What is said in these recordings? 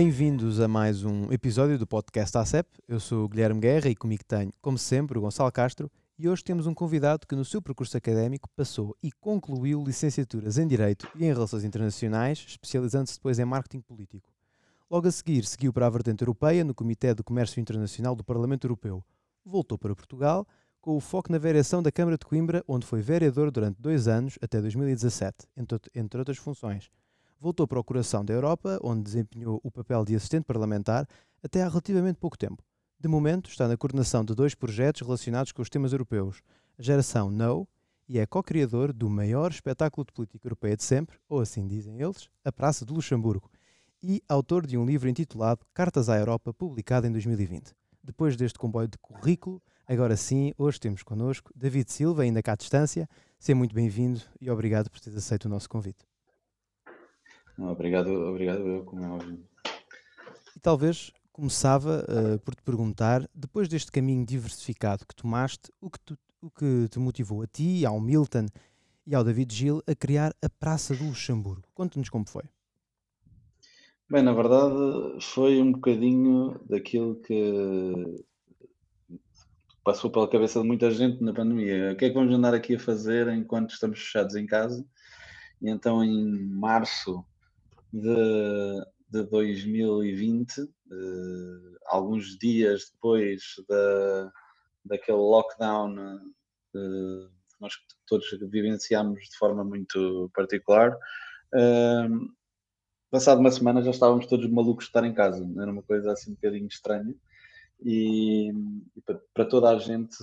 Bem-vindos a mais um episódio do podcast ACEP. Eu sou o Guilherme Guerra e comigo tenho, como sempre, o Gonçalo Castro. E hoje temos um convidado que, no seu percurso académico, passou e concluiu licenciaturas em Direito e em Relações Internacionais, especializando-se depois em Marketing Político. Logo a seguir, seguiu para a vertente europeia no Comitê do Comércio Internacional do Parlamento Europeu. Voltou para Portugal, com o foco na vereação da Câmara de Coimbra, onde foi vereador durante dois anos, até 2017, entre, entre outras funções voltou para o coração da Europa, onde desempenhou o papel de assistente parlamentar até há relativamente pouco tempo. De momento, está na coordenação de dois projetos relacionados com os temas europeus, a geração No, e é co-criador do maior espetáculo de política europeia de sempre, ou assim dizem eles, a Praça de Luxemburgo, e autor de um livro intitulado Cartas à Europa, publicado em 2020. Depois deste comboio de currículo, agora sim, hoje temos connosco David Silva, ainda cá à distância. Seja muito bem-vindo e obrigado por teres aceito o nosso convite. Obrigado, obrigado eu, como é óbvio. E talvez começava uh, por te perguntar, depois deste caminho diversificado que tomaste, o que, tu, o que te motivou a ti, ao Milton e ao David Gil a criar a Praça do Luxemburgo? Conta-nos como foi. Bem, na verdade foi um bocadinho daquilo que passou pela cabeça de muita gente na pandemia. O que é que vamos andar aqui a fazer enquanto estamos fechados em casa? E então em março de, de 2020, uh, alguns dias depois da, daquele lockdown uh, que nós todos vivenciámos de forma muito particular. Uh, passado uma semana já estávamos todos malucos de estar em casa, era uma coisa assim um bocadinho estranha. E, e para toda a gente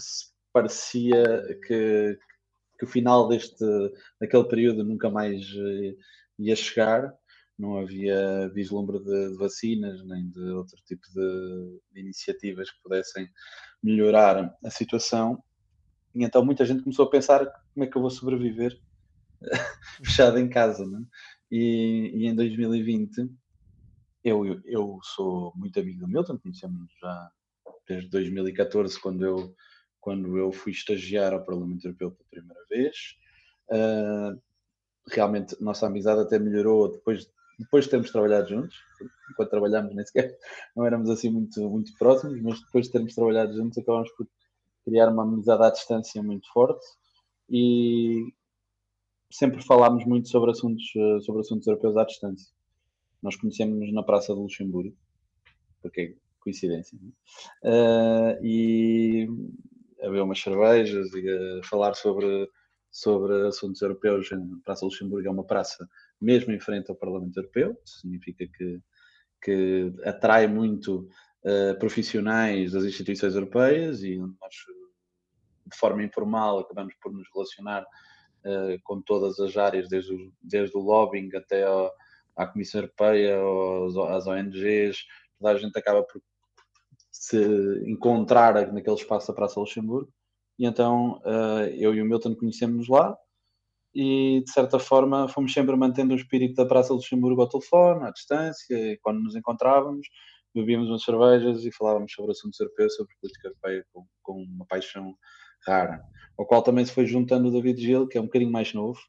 parecia que, que o final deste daquele período nunca mais ia chegar não havia vislumbre de, de vacinas nem de outro tipo de, de, iniciativas que pudessem melhorar a situação. E então muita gente começou a pensar como é que eu vou sobreviver fechado em casa. Né? E, e, em 2020 eu, eu sou muito amigo do Milton, conhecemos já desde 2014, quando eu, quando eu fui estagiar ao Parlamento Europeu pela primeira vez. Uh, realmente nossa amizade até melhorou depois depois de termos trabalhado juntos, enquanto trabalhámos nem sequer não éramos assim muito, muito próximos, mas depois de termos trabalhado juntos acabámos por criar uma amizade à distância muito forte e sempre falámos muito sobre assuntos, sobre assuntos europeus à distância. Nós conhecemos na Praça de Luxemburgo, porque é coincidência, uh, e a ver umas cervejas e a falar sobre, sobre assuntos europeus. A Praça de Luxemburgo é uma praça mesmo em frente ao Parlamento Europeu, significa que, que atrai muito uh, profissionais das instituições europeias e nós, de forma informal, acabamos por nos relacionar uh, com todas as áreas, desde o, desde o lobbying até ao, à Comissão Europeia, aos, às ONGs, toda a gente acaba por se encontrar naquele espaço da Praça Luxemburgo. E então uh, eu e o Milton conhecemos lá, e de certa forma fomos sempre mantendo o espírito da Praça Luxemburgo ao telefone, à distância, e quando nos encontrávamos bebíamos umas cervejas e falávamos sobre assuntos europeus, sobre política europeia com, com uma paixão rara, ao qual também se foi juntando o David Gil, que é um bocadinho mais novo,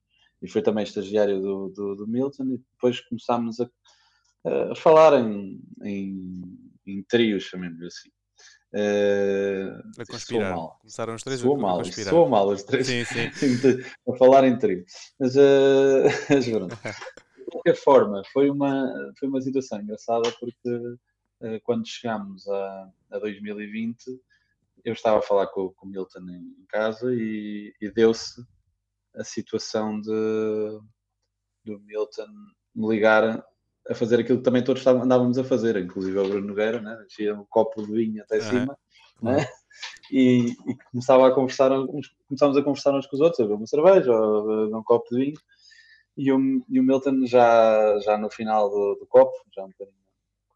e foi também estagiário do, do, do Milton, e depois começámos a, a falar em, em, em trios, chamemos assim. Uh, a conspirar. Mal. Começaram os três soa a, mal, conspirar. Soa mal os três. Sim, sim. a falar em trio. Mas, uh, de qualquer forma, foi uma, foi uma situação engraçada porque uh, quando chegámos a, a 2020 eu estava a falar com, com o Milton em, em casa e, e deu-se a situação de do Milton me ligar a fazer aquilo que também todos andávamos a fazer, inclusive o Bruno Nogueira, né? enchia um copo de vinho até uhum. cima, né? e, e, começava a conversar, começámos a conversar uns com os outros, a beber uma cerveja, ou a um copo de vinho, e o, e o Milton já, já no final do, do copo, já um bocadinho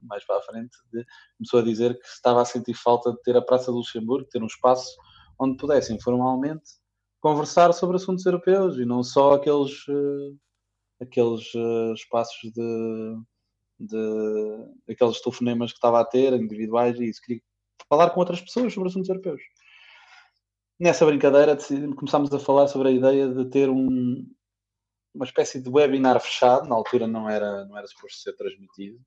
mais para a frente, de, começou a dizer que estava a sentir falta de ter a Praça do Luxemburgo, ter um espaço onde pudessem informalmente conversar sobre assuntos europeus e não só aqueles uh, aqueles uh, espaços de, de aqueles telefonemas que estava a ter, individuais, e isso, queria falar com outras pessoas sobre assuntos europeus. Nessa brincadeira começámos a falar sobre a ideia de ter um, uma espécie de webinar fechado, na altura não era, não era suposto ser transmitido,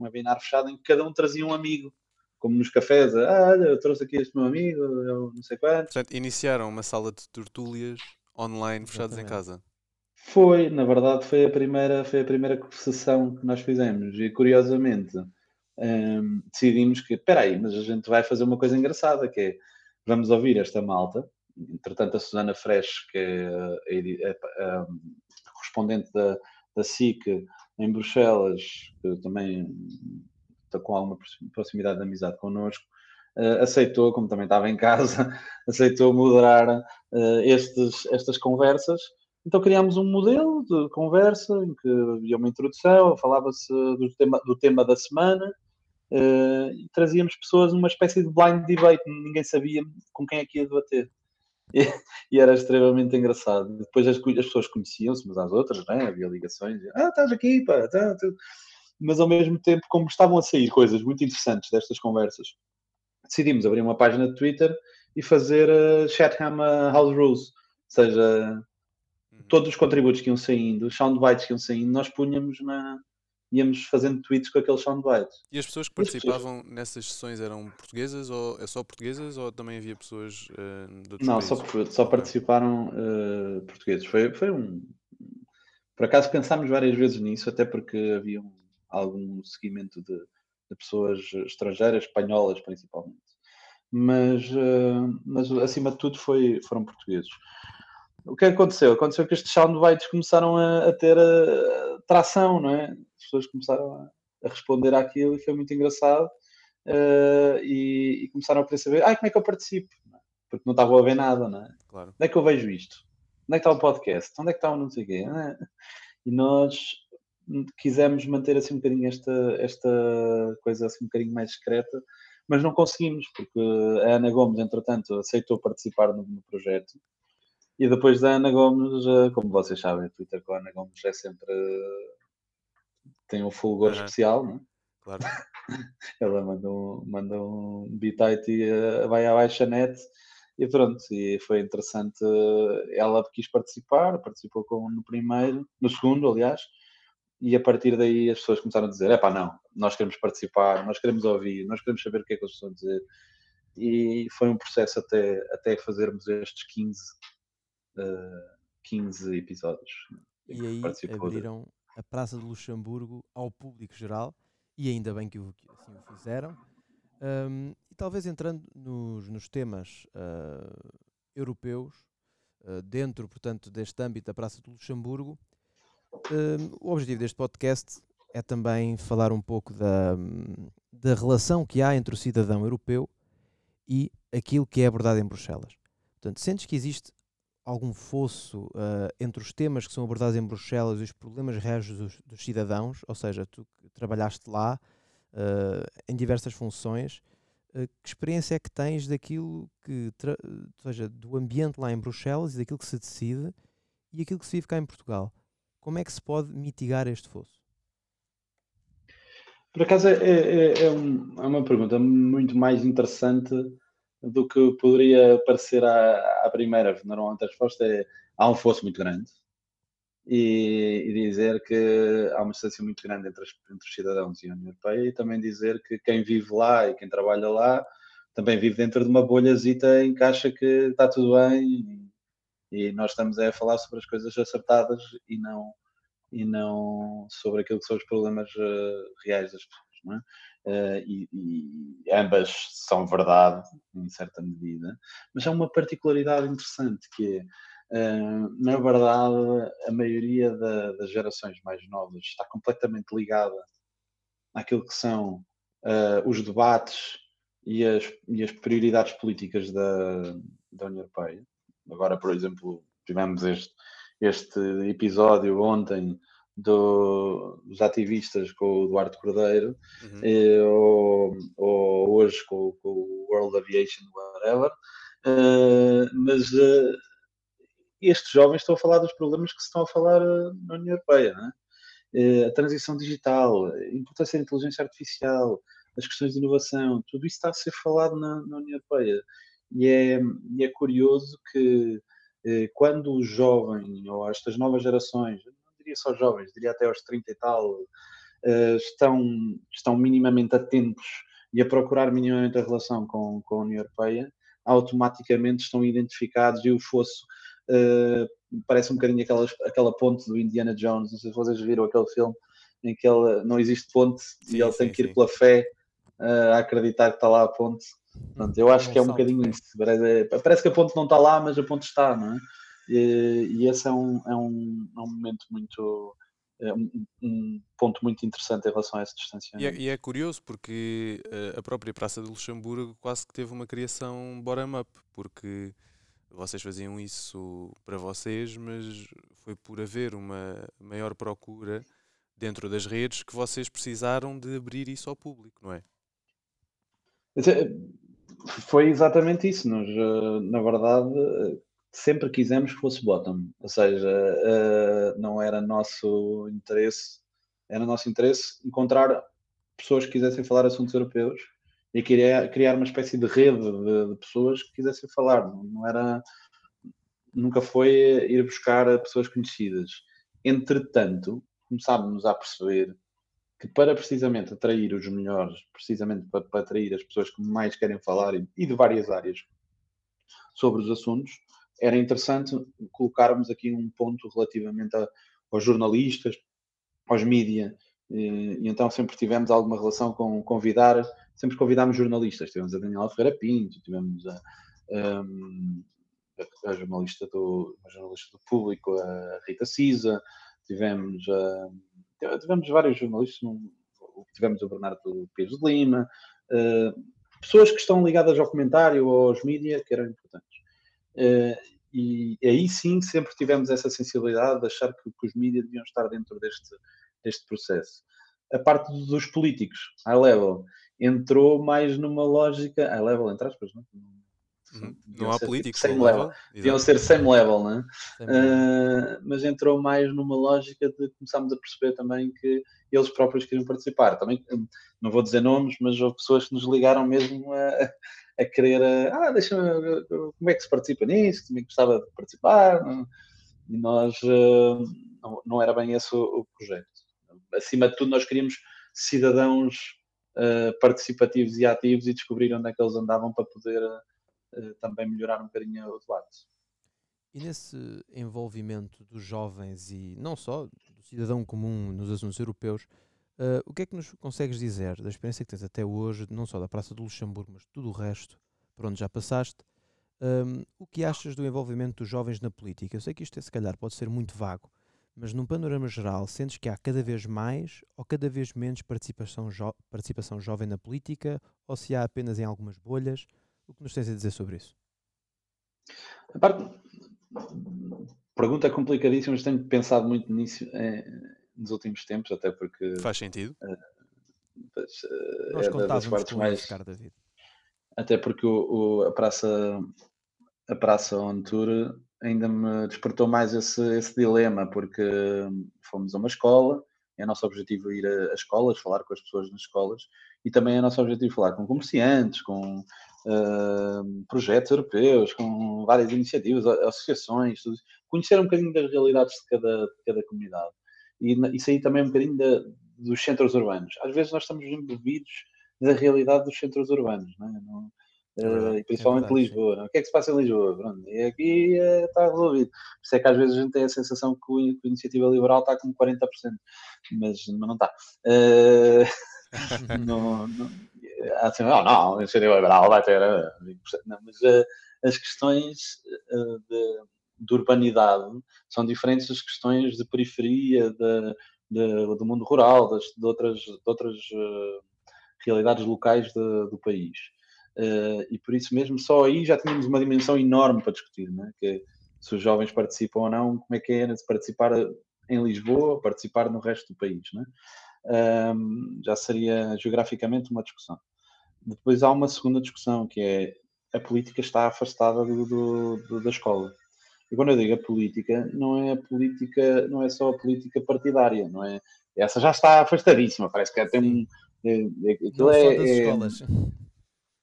um webinar fechado em que cada um trazia um amigo, como nos cafés, ah, olha, eu trouxe aqui este meu amigo, eu não sei quanto. Portanto, iniciaram uma sala de tertúlias online fechados em casa. Foi, na verdade, foi a primeira, foi a primeira sessão que nós fizemos e curiosamente um, decidimos que, espera aí, mas a gente vai fazer uma coisa engraçada, que é, vamos ouvir esta malta, entretanto a Susana Fresh, que é a, a correspondente da, da SIC em Bruxelas, que também está com alguma proximidade de amizade connosco, uh, aceitou, como também estava em casa, aceitou moderar uh, estes, estas conversas. Então criámos um modelo de conversa em que havia uma introdução, falava-se do tema, do tema da semana, uh, e trazíamos pessoas numa espécie de blind debate, ninguém sabia com quem é que ia debater. E, e era extremamente engraçado. Depois as, as pessoas conheciam-se umas às outras, né? havia ligações, ah, estás aqui, pá, tá, tá. mas ao mesmo tempo, como estavam a sair coisas muito interessantes destas conversas, decidimos abrir uma página de Twitter e fazer uh, Chatham uh, House Rules, ou seja, uhum. todos os contributos que iam saindo, os soundbites que iam saindo, nós punhamos na, íamos fazendo tweets com aqueles soundbites. E as pessoas que participavam pessoas... nessas sessões eram portuguesas ou é só portuguesas ou também havia pessoas uh, de outros Não, países? só, só participaram uh, portugueses. Foi, foi um. Por acaso pensámos várias vezes nisso, até porque havia um, algum seguimento de, de, pessoas estrangeiras, espanholas principalmente. Mas, uh, mas acima de tudo foi, foram portugueses. O que aconteceu? Aconteceu que estes soundbites começaram a, a ter tração, não é? As pessoas começaram a, a responder àquilo e foi muito engraçado. Uh, e, e, começaram a querer saber, ah, como é que eu participo? Porque não estavam a ver nada, não é? Claro. Onde é que eu vejo isto? Onde é que está o podcast? Onde é que está o não sei o quê? É? E nós quisemos manter assim um bocadinho esta, esta coisa assim um bocadinho mais discreta, mas não conseguimos, porque a Ana Gomes, entretanto, aceitou participar no, no projeto. E depois da Ana Gomes, eh, como vocês sabem, Twitter com a Ana Gomes é sempre tem um fulgor uhum. especial, não é? Claro. Ela manda um, manda um bitite e uh, vai à baixa net e pronto, e foi interessante. Ela quis participar, participou com, no primeiro, no segundo, aliás, e a partir daí as pessoas começaram a dizer: é pá, não, nós queremos participar, nós queremos ouvir, nós queremos saber o que é que eles estão a dizer. E foi um processo até, até fazermos estes 15, uh, 15 episódios. E aí abriram a Praça de Luxemburgo ao público geral, e ainda bem que, assim o fizeram. Um, e talvez entrando nos, nos temas uh, europeus, uh, dentro, portanto, deste âmbito da Praça de Luxemburgo, um, o objetivo deste podcast é também falar um pouco da, da relação que há entre o cidadão europeu e aquilo que é abordado em Bruxelas. Portanto, sentes que existe algum fosso uh, entre os temas que são abordados em Bruxelas e os problemas reais dos, dos cidadãos, ou seja, tu trabalhaste lá uh, em diversas funções, uh, que experiência é que tens daquilo que, ou seja, do ambiente lá em Bruxelas e daquilo que se decide e aquilo que se vive cá em Portugal? Como é que se pode mitigar este fosso? Por acaso é, é, é, um, é uma pergunta muito mais interessante do que poderia parecer à, à primeira. Normalmente a resposta é há um fosso muito grande e, e, dizer que há uma distância muito grande entre, as, entre os cidadãos e a União Europeia e também dizer que quem vive lá e quem trabalha lá também vive dentro de uma bolhazita em que acha que está tudo bem e, e nós estamos a falar sobre as coisas acertadas e não e não sobre aquilo que são os problemas uh, reais das pessoas. Não é? uh, e, e, ambas são verdade, em certa medida, mas há uma particularidade interessante que é, uh, na verdade, a maioria da, das gerações mais novas está completamente ligada àquilo que são uh, os debates e as, e as prioridades políticas da, da União Europeia. Agora, por exemplo, tivemos este, este episódio ontem do, dos ativistas com o Duarte Cordeiro, uhum. e, ou, ou, hoje com, com, o World Aviation, whatever, uh, mas uh, estes jovens estão a falar dos problemas que se estão a falar uh, na União Europeia, a transição digital, a importância da inteligência artificial, as questões de inovação, tudo isso está a ser falado na, na União Europeia. E é, e é curioso que quando os jovens ou estas novas gerações, diria só jovens, diria até aos 30 e tal, uh, estão, estão minimamente atentos e a procurar minimamente a relação com, com a União Europeia, automaticamente estão identificados e o fosso uh, parece um bocadinho aquela, aquela ponte do Indiana Jones, não sei se vocês viram aquele filme em que ele, não existe ponte sim, e ele sim, tem que ir sim. pela fé uh, a acreditar que está lá a ponte. Portanto, eu acho que é um bocadinho isso. Parece que a ponte não está lá, mas a ponte está, não é? E, e esse é um, é um, é um momento muito. É um, um, ponto muito interessante em relação a esse distanciamento. E é, e é curioso porque eh, a própria Praça de Luxemburgo quase que teve uma criação bottom-up, porque vocês faziam isso para vocês, mas foi por haver uma maior procura dentro das redes que vocês precisaram de abrir isso ao público, não é? é foi exatamente isso. Nós, eh, na verdade, sempre quisemos que fosse bottom, ou seja, uh, não era nosso interesse, era nosso interesse encontrar pessoas que quisessem falar assuntos europeus e queria criar uma espécie de rede de, de pessoas que quisessem falar, não, não, era, nunca foi ir buscar pessoas conhecidas. Entretanto, começámos a perceber que para precisamente atrair os melhores, precisamente para, para atrair as pessoas que mais querem falar e, e de várias áreas sobre os assuntos, era interessante colocarmos aqui um ponto relativamente a, aos jornalistas, aos mídia, e, e, então sempre tivemos alguma relação com convidar, sempre convidámos jornalistas, tivemos a Daniela Ferreira Pinto, tivemos a, a, a jornalista do, a jornalista do público, a Rita Cisa, tivemos, a, tivemos vários jornalistas, tivemos o Bernardo Pires de Lima, uh, pessoas que estão ligadas ao comentário aos mídia que eram importantes. Uh, e aí sim sempre tivemos essa sensibilidade de achar que, que os mídias deviam estar dentro deste, deste processo. A parte dos políticos, high level, entrou mais numa lógica, high level, entre aspas, não? Uhum. Não há políticos. Same level. Deviam ser same level, né? Uh, mas entrou mais numa lógica de começarmos a perceber também que eles próprios queriam participar. Também, não vou dizer nomes, mas houve pessoas que nos ligaram mesmo a, a querer, ah, deixa-me, como é que se participa nisso? Também gostava de participar. E nós, uh, não, não, era bem esse o, o, projeto. Acima de tudo, nós queríamos cidadãos uh, participativos e ativos e descobrir onde é que eles andavam para poder uh, também melhorar um bocadinho o debate. E nesse envolvimento dos jovens e não só do cidadão comum nos assuntos europeus, Uh, o que é que nos consegues dizer da experiência que tens até hoje, não só da Praça do Luxemburgo, mas tudo o resto, por onde já passaste? Um, o que achas do envolvimento dos jovens na política? Eu sei que isto, é, se calhar, pode ser muito vago, mas num panorama geral, sentes que há cada vez mais ou cada vez menos participação, jo participação jovem na política, ou se há apenas em algumas bolhas? O que nos tens a dizer sobre isso? A parte... Pergunta complicadíssima, mas tenho pensado muito nisso. É nos últimos tempos, até porque. Faz sentido. Uh, mas, uh, Nós é contávamos partes com mais. David. Até porque o, o, a Praça a Praça On Tour ainda me despertou mais esse, esse dilema, porque fomos a uma escola, é nosso objetivo ir a, a, escolas, falar com as pessoas nas escolas, e também é nosso objetivo falar com comerciantes, com uh, projetos europeus, com várias iniciativas, associações, tudo, conhecer um bocadinho das realidades de cada, de cada comunidade e isso aí também é um bocadinho da, dos centros urbanos. Às vezes nós estamos envolvidos da realidade dos centros urbanos, não é? Não, uh, principalmente é verdade, Lisboa. O que é que se passa em Lisboa? Pronto, e aqui uh, está resolvido. Por isso é que às vezes a gente tem a sensação que, o, que a iniciativa liberal está com 40%, mas, mas não está. Uh, não, não, assim, não, não, a iniciativa liberal vai ter 20%. Não, mas as questões de de urbanidade são diferentes das questões de periferia, de, de, do mundo rural, das, de outras, de outras uh, realidades locais do país. Uh, e por isso mesmo, só aí já tínhamos uma dimensão enorme para discutir, né? que se os jovens participam ou não, como é que é de participar em Lisboa, participar no resto do país. Né? Um, já seria geograficamente uma discussão. Depois há uma segunda discussão, que é a política está afastada do, do, do da escola. E quando eu digo a política, não é a política, não é só a política partidária, não é? Essa já está afastadíssima, parece que tem um. É, é, não é, só das é, escolas.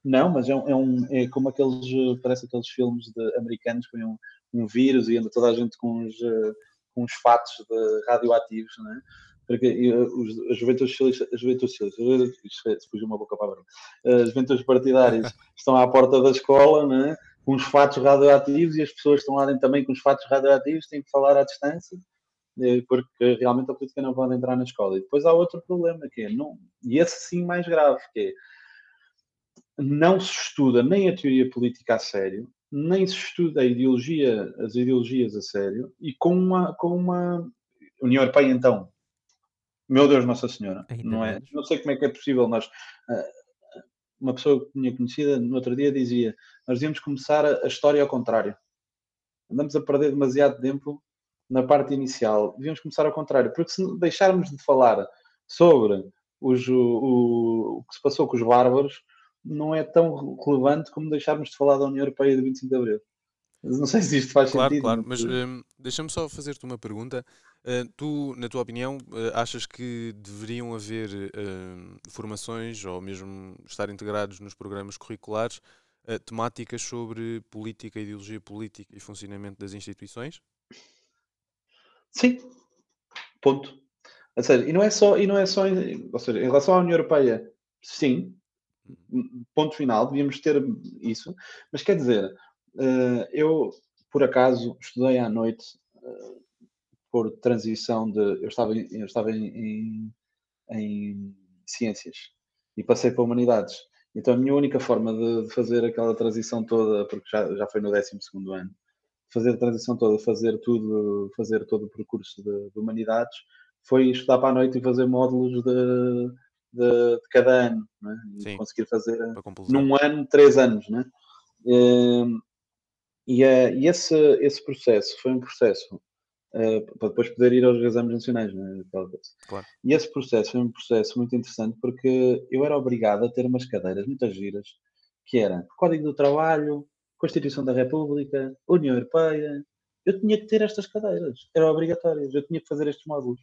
Não, mas é, é, um, é como aqueles, parece aqueles filmes de, americanos que um, um vírus e anda toda a gente com uns, com uns fatos radioativos, não é? Porque os, as juventudes socialistas, as juventudes socialistas, isto fugiu uma boca para as juventudes partidárias estão à porta da escola, né, com os fatos radioativos e as pessoas estão lá dentro também com os fatos radioativos, têm que falar à distância, porque realmente a política não pode entrar na escola. E depois há outro problema, que é, não, e esse sim mais grave, que é, não se estuda nem a teoria política a sério, nem se estuda a ideologia, as ideologias a sério, e com uma, com uma União Europeia, então, meu Deus, Nossa Senhora, Ainda não é? Não sei como é que é possível nós. Ah, uma pessoa que tinha conhecida no outro dia dizia: Nós devíamos começar a, a história ao contrário. Andamos a perder demasiado tempo na parte inicial. Devíamos começar ao contrário, porque se deixarmos de falar sobre os, o, o, o que se passou com os bárbaros, não é tão relevante como deixarmos de falar da União Europeia de 25 de Abril. Não sei se isto faz claro, sentido. Claro, mas um, deixa-me só fazer-te uma pergunta. Uh, tu, na tua opinião, uh, achas que deveriam haver uh, formações ou mesmo estar integrados nos programas curriculares temáticas sobre política, ideologia política e funcionamento das instituições? Sim. Ponto. Ou seja, e não é só, e não é só em, ou seja, em relação à União Europeia, sim, ponto final, devíamos ter isso, mas quer dizer, eu, por acaso, estudei à noite por transição de. Eu estava, em, eu estava em, em, em, ciências e passei para humanidades. Então a minha única forma de, de fazer aquela transição toda, porque já, já foi no 12 ano, fazer a transição toda, fazer tudo, fazer todo o percurso de, de humanidades, foi estudar para a noite e fazer módulos de, de, de cada ano, né? e Sim, conseguir fazer num ano, três anos. Né? E, uh, e esse, esse processo foi um processo uh, para depois poder ir aos exames nacionais, né? claro. E esse processo foi um processo muito interessante porque eu era obrigado a ter umas cadeiras muitas giras que era Código do Trabalho, Constituição da República, União Europeia. Eu tinha que ter estas cadeiras, eram obrigatórias, eu tinha que fazer estes módulos.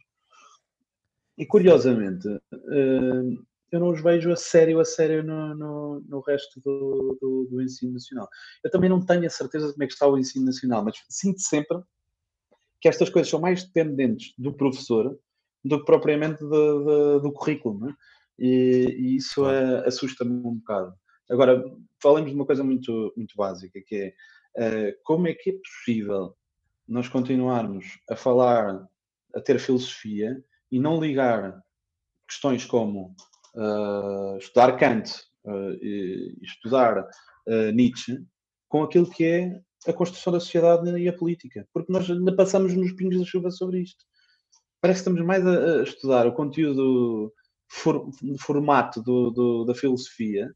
E curiosamente, uh, eu não os vejo a sério, a sério no, no, no resto do, do, do, ensino nacional. Eu também não tenho a certeza de como é que está o ensino nacional, mas sinto sempre que estas coisas são mais dependentes do professor do que propriamente de, de, do currículo, é? e, e, isso é, assusta-me um bocado. Agora, falemos de uma coisa muito, muito básica, que é uh, como é que é possível nós continuarmos a falar, a ter filosofia e não ligar questões como uh, estudar Kant uh, e estudar Nietzsche com aquilo que é a construção da sociedade e a política, porque nós ainda passamos nos pingos da chuva sobre isto. Parece que estamos mais a, estudar o conteúdo for, formato do, do, da filosofia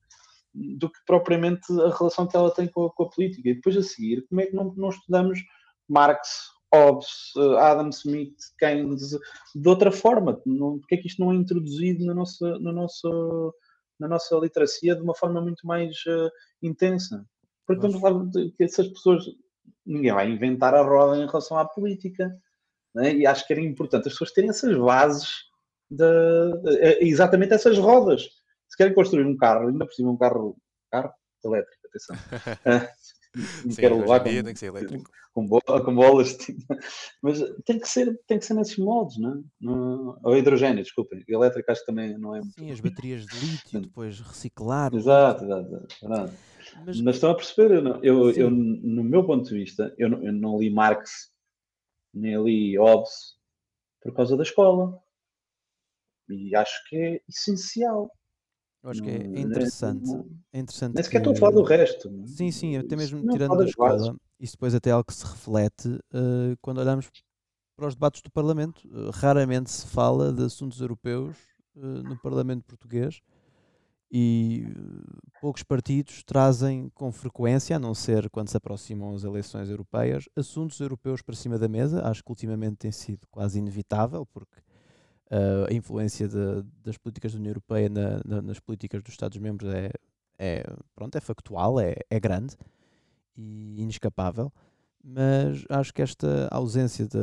do que propriamente a relação que ela tem com a, com a, política. E depois a seguir, como é que não, não estudamos Marx, Hobbes, eh, Adam Smith, Keynes, de outra forma. Não, porque é que isto não é introduzido na nossa, na nossa, na nossa literacia de uma forma muito mais uh, intensa? Porque vamos lá que essas pessoas, ninguém vai inventar a roda em relação à política. Né? E acho que era importante as pessoas terem essas bases, de, de, eh, exatamente essas rodas. Se querem construir um carro, ainda por cima um carro, carro elétrico, atenção. Sim, quero levar com, tem que ser elétrico. Com, com bolas, tipo, mas tem que ser, tem que ser nesses modos, não é? Ou hidrogênio, desculpem. Elétrico acho que também não é muito. Sim, as baterias de lítio, depois reciclar. Exato, exato. exato. Mas, mas estão a perceber, eu, não, eu, eu, no meu ponto de vista, eu não, eu não li Marx, nem li Hobbes, por causa da escola. E acho que é essencial. Eu acho que é interessante. É interessante Nem sequer estou a falar do resto. É? Sim, sim, até mesmo não tirando da escola, isso depois até é algo que se reflete uh, quando olhamos para os debates do Parlamento. Uh, raramente se fala de assuntos europeus uh, no Parlamento português e poucos partidos trazem com frequência, a não ser quando se aproximam as eleições europeias, assuntos europeus para cima da mesa. Acho que ultimamente tem sido quase inevitável, porque uh, a influência de, das políticas da União Europeia na, na, nas políticas dos Estados-membros é, é, pronto, é factual, é, é grande e inescapável, mas acho que esta ausência de,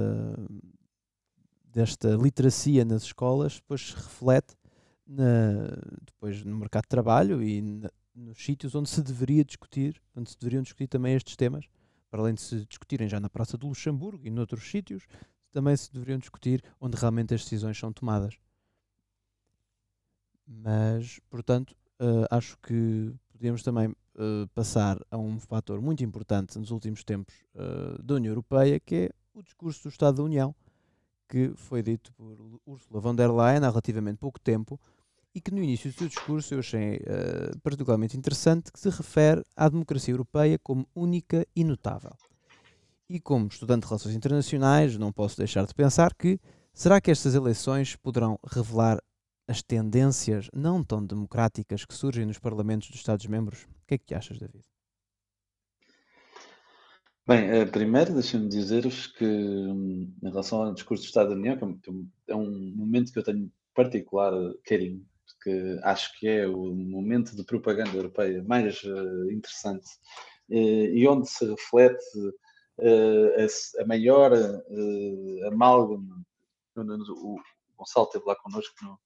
desta literacia nas escolas depois se reflete na, depois no mercado de trabalho e na, nos sítios onde se deveria discutir, onde se deveriam discutir também estes temas, para além de se discutirem já na Praça do Luxemburgo e noutros sítios, também se deveriam discutir onde realmente as decisões são tomadas. Mas, portanto, uh, acho que podíamos também uh, passar a um fator muito importante nos últimos tempos uh, da União Europeia, que é o discurso do Estado da União, que foi dito por Ursula von der Leyen há relativamente pouco tempo e que no início do seu discurso eu achei uh, particularmente interessante, que se refere à democracia europeia como única e notável. E como estudante de relações internacionais, não posso deixar de pensar que será que estas eleições poderão revelar as tendências não tão democráticas que surgem nos parlamentos dos Estados-membros? O que é que achas, David? Bem, eh, primeiro deixa-me dizer-vos que, hum, em relação ao discurso do Estado da União, é um momento que eu tenho particular carinho, porque acho que é o momento de propaganda europeia mais uh, interessante uh, e onde se reflete uh, a, maior amálgama. O, Gonçalo esteve lá connosco no,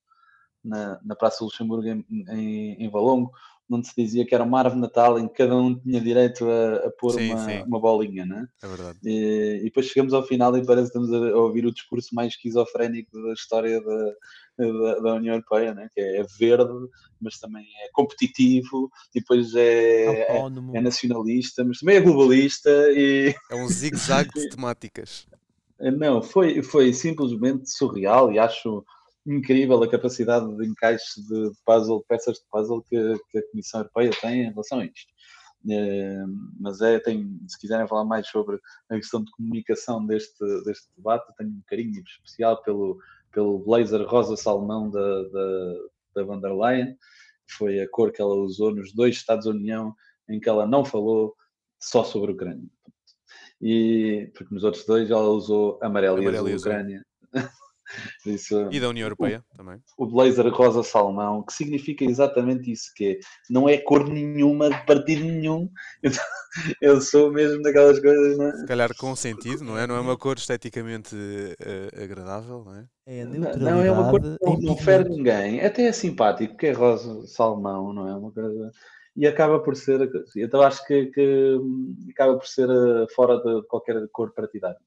na, na Praça Luxemburgo, em, em, em Valongo, onde se dizia que era uma árvore de Natal em que cada um tinha direito a, a pôr sim, uma, sim. uma bolinha, né? É verdade. E, e, depois chegamos ao final e parece que estamos a, ouvir o discurso mais esquizofrénico da história da, da, da União Europeia, né? que é, verde, mas também é competitivo, e depois é, é, é nacionalista, mas também é globalista. E... É um zigue-zague de temáticas. Não, foi, foi simplesmente surreal e acho incrível a capacidade de encaixe de puzzle, peças de puzzle que, que a Comissão Europeia tem em relação a isto. É, mas é, tem, se quiserem falar mais sobre a questão de comunicação deste, deste debate, tenho um carinho especial pelo, pelo blazer rosa salmão da, da, da van der Leyen, foi a cor que ela usou nos dois Estados da União em que ela não falou só sobre a Ucrânia. E, porque nos outros dois ela usou amarelo, amarelo e azul, Ucrânia. Isso, e da União Europeia o, também. O blazer rosa salmão, que significa exatamente isso, que é, não é cor nenhuma de partido nenhum. Eu, sou mesmo daquelas coisas, não é? Se calhar com sentido, não é? Não é uma cor esteticamente uh, agradável, não é? É não, é uma cor que não, não fere ninguém. Até é simpático, porque é rosa salmão, não é? Uma coisa e acaba por ser, então acho que, que acaba por ser eh, fora de qualquer cor partidária.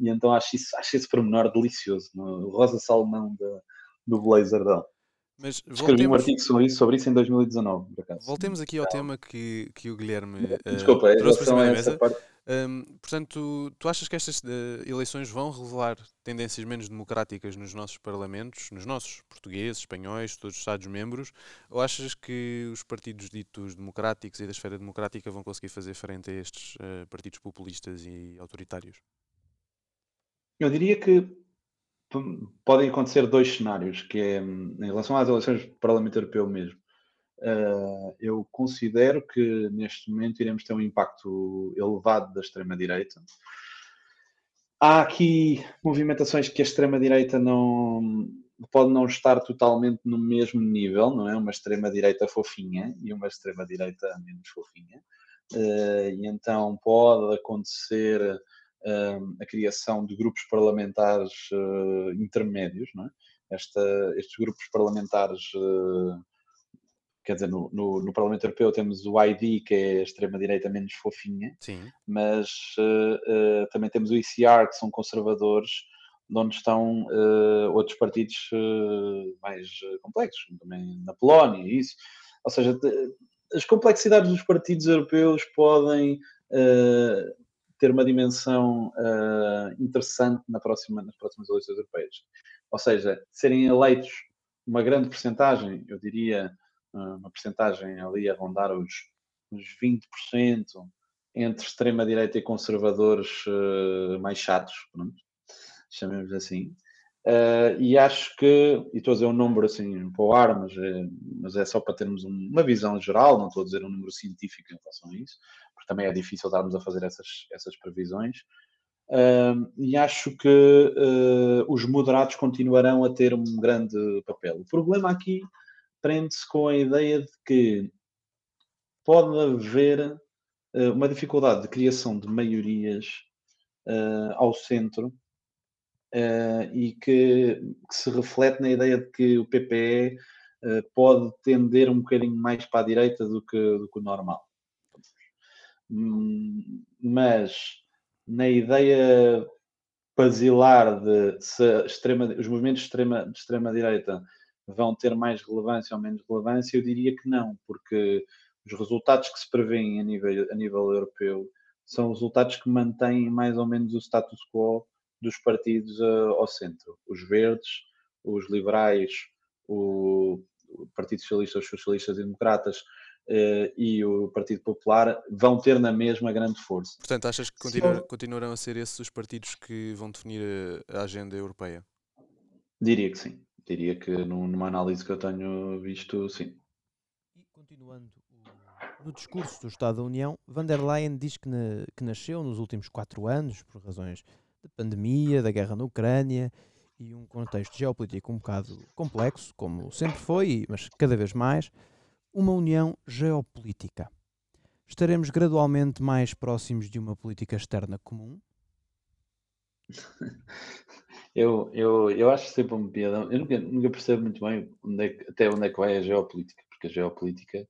E então acho, isso, acho esse pormenor delicioso, no rosa salmão da, do blazer dela. Mas voltemos... Escrevi um artigo sobre isso, sobre isso em 2019, por acaso. Voltemos aqui ao tema que, que o Guilherme uh, Desculpa, trouxe para cima da mesa. Parte... Um, portanto, tu achas que estas uh, eleições vão revelar tendências menos democráticas nos nossos parlamentos, nos nossos portugueses, espanhóis, todos os Estados-membros, ou achas que os partidos ditos democráticos e da esfera democrática vão conseguir fazer frente a estes uh, partidos populistas e autoritários? Eu diria que podem acontecer dois cenários, que é em relação às eleições do Parlamento Europeu mesmo. Uh, eu considero que neste momento iremos ter um impacto elevado da extrema-direita. Há aqui movimentações que a extrema-direita não pode não estar totalmente no mesmo nível, não é? Uma extrema-direita fofinha e uma extrema-direita menos fofinha. Uh, e então pode acontecer a criação de grupos parlamentares uh, intermédios, não é? Esta, estes grupos parlamentares, uh, quer dizer, no, no, no, Parlamento Europeu temos o ID, que é a extrema-direita menos fofinha, Sim. mas uh, também temos o ICR, que são conservadores, onde estão outros partidos mais complexos, também na Polónia, isso. Ou seja, as complexidades dos partidos europeus podem ter uma dimensão uh, interessante na próxima, nas próximas eleições europeias. Ou seja, serem eleitos uma grande porcentagem, eu diria uh, uma porcentagem ali a rondar os, os 20%, entre extrema-direita e conservadores uh, mais chatos, pronto, chamemos assim. Uh, e acho que, e estou a dizer um número assim para o ar, mas é, mas é só para termos um, uma visão geral, não estou a dizer um número científico em relação a isso, também é difícil darmos a fazer essas, essas previsões. Uh, e acho que uh, os moderados continuarão a ter um grande papel. O problema aqui prende-se com a ideia de que pode haver uma dificuldade de criação de maiorias ao centro e que, que, se reflete na ideia de que o PPE pode tender um bocadinho mais para a direita do que, do que o normal. Hum, mas na ideia basilar de se extrema, os movimentos de extrema, de extrema vão ter mais relevância ou menos relevância, eu diria que não, porque os resultados que se prevêem a nível, a nível europeu são resultados que mantêm mais ou menos o status quo dos partidos uh, ao centro. Os verdes, os liberais, o, Partido Socialista, os socialistas e democratas uh, e o Partido Popular vão ter na mesma grande força. Portanto, achas que continua, continuarão a ser esses os partidos que vão definir a agenda europeia? Diria que sim. Diria que numa análise que eu tenho visto, sim. E continuando no discurso do Estado da União, van der Leyen diz que, na, que nasceu nos últimos quatro anos, por razões pandemia, da guerra na Ucrânia e um contexto geopolítico um bocado complexo, como sempre foi, mas cada vez mais, uma união geopolítica. Estaremos gradualmente mais próximos de uma política externa comum? Eu, eu, eu acho sempre uma piada. Eu nunca, nunca percebo muito bem onde é até onde é que vai a geopolítica, porque a geopolítica,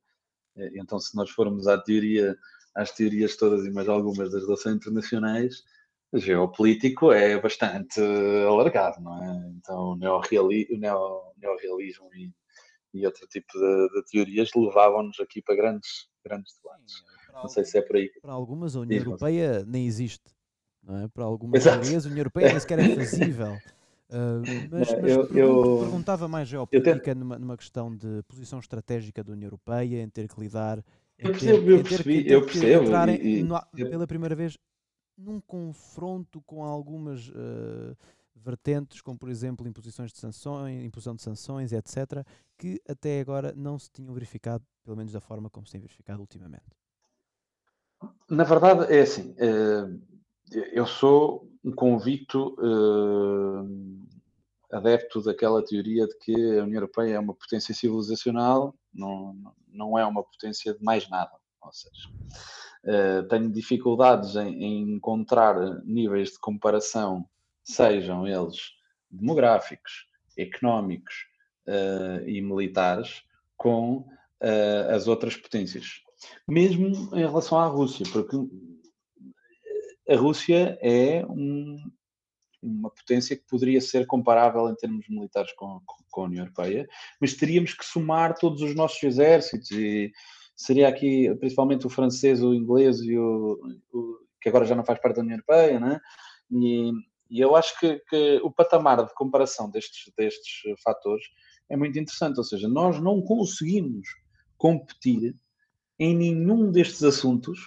eh, então, se nós formos à teoria, às teorias todas e mais algumas das relações internacionais, geopolítico é bastante alargado, não é? Então, o, neorreali, o neo, neorrealismo e, e outro tipo de, de teorias levavam-nos aqui para grandes, grandes debates. não sei se é por aí. Para algumas, a União Europeia nem existe. Não é? Para algumas teorias, a União Europeia nem sequer é fazível. Uh, mas, mas eu, eu, perguntava mais geopolítica numa, numa questão de posição estratégica da União Europeia, em ter que lidar. Eu percebo, ter, eu percebi, eu percebo. E, e, pela primeira vez num confronto com algumas uh, vertentes, como por exemplo imposições de sanções, imposição de sanções, etc., que até agora não se tinham verificado, pelo menos da forma como se tem verificado ultimamente. Na verdade, é assim. Uh, eu sou um convicto uh, adepto daquela teoria de que a União Europeia é uma potência civilizacional, não, não é uma potência de mais nada. Ou seja, uh, tenho dificuldades em, em, encontrar níveis de comparação, sejam eles demográficos, económicos uh, e militares, com uh, as outras potências. Mesmo em relação à Rússia, porque a Rússia é um, uma potência que poderia ser comparável em termos militares com, com, a União Europeia, mas teríamos que somar todos os nossos exércitos e seria aqui principalmente o francês, o inglês e o, o que agora já não faz parte da União Europeia, né? E, e eu acho que, que, o patamar de comparação destes, destes fatores é muito interessante, ou seja, nós não conseguimos competir em nenhum destes assuntos,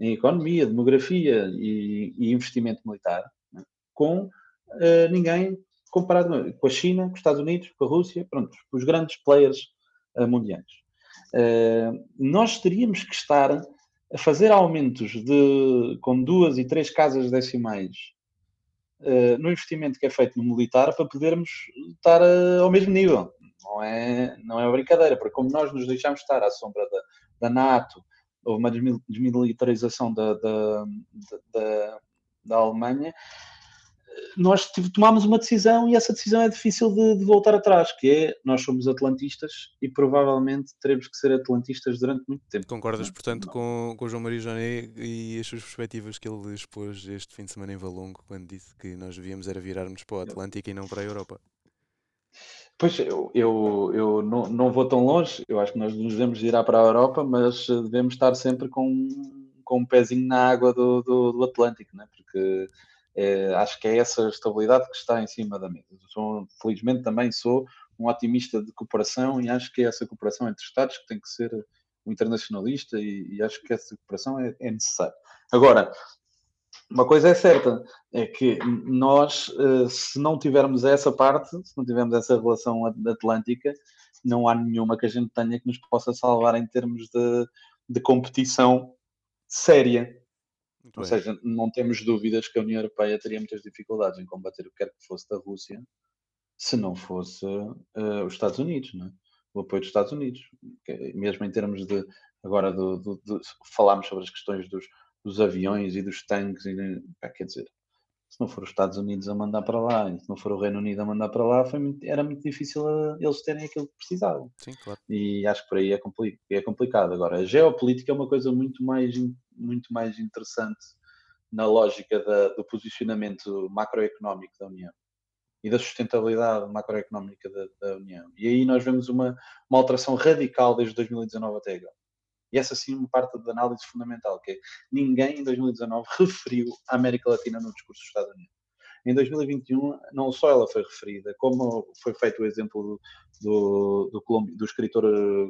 em economia, demografia e, e investimento militar, né? com uh, ninguém comparado com a China, com os Estados Unidos, com a Rússia, pronto, os grandes players uh, mundiais. Uh, nós teríamos que estar a fazer aumentos de, com duas e três casas decimais uh, no investimento que é feito no militar para podermos estar uh, ao mesmo nível. Não é, não é brincadeira, porque como nós nos deixamos estar à sombra da, da NATO, houve uma desmilitarização da, da, da, da Alemanha, nós tomámos uma decisão e essa decisão é difícil de, de, voltar atrás, que é nós somos atlantistas e provavelmente teremos que ser atlantistas durante muito tempo. Concordas, não? portanto, não. Com, com o João Maria Joné e as suas perspectivas que ele expôs este fim de semana em Valongo, quando disse que nós devíamos era virarmos para o Atlântico e não para a Europa? Pois, eu, eu, eu não, não vou tão longe, eu acho que nós nos devemos virar para a Europa, mas devemos estar sempre com, com um pezinho na água do, do, do Atlântico, né? porque é, acho que é essa estabilidade que está em cima da mesa. Sou, felizmente também sou um otimista de cooperação e acho que é essa cooperação entre Estados que tem que ser um internacionalista e, e acho que essa cooperação é, é necessária. Agora, uma coisa é certa, é que nós, eh, se não tivermos essa parte, se não tivermos essa relação atlântica, não há nenhuma que a gente tenha que nos possa salvar em termos de, de competição séria. Muito Ou bem. seja, não temos dúvidas que a União Europeia teria muitas dificuldades em combater o que quer que fosse da Rússia se não fosse uh, os Estados Unidos, é? o apoio dos Estados Unidos. Que, mesmo em termos de, agora, do, do, do, falámos sobre as questões dos, dos aviões e dos tanques, e, quer dizer, se não for os Estados Unidos a mandar para lá, e se não for o Reino Unido a mandar para lá, foi muito, era muito difícil a, eles terem aquilo que precisavam. Sim, claro. E acho que por aí é, compli é complicado. Agora, a geopolítica é uma coisa muito mais, muito mais interessante na lógica da, do posicionamento macroeconómico da União e da sustentabilidade macroeconómica da, da, União. E aí nós vemos uma, uma alteração radical desde 2019 até agora. E essa sim uma parte da análise fundamental, que é ninguém em 2019 referiu a América Latina no discurso do Estado Unido. Em 2021, não só ela foi referida, como foi feito o exemplo do, do, do, do escritor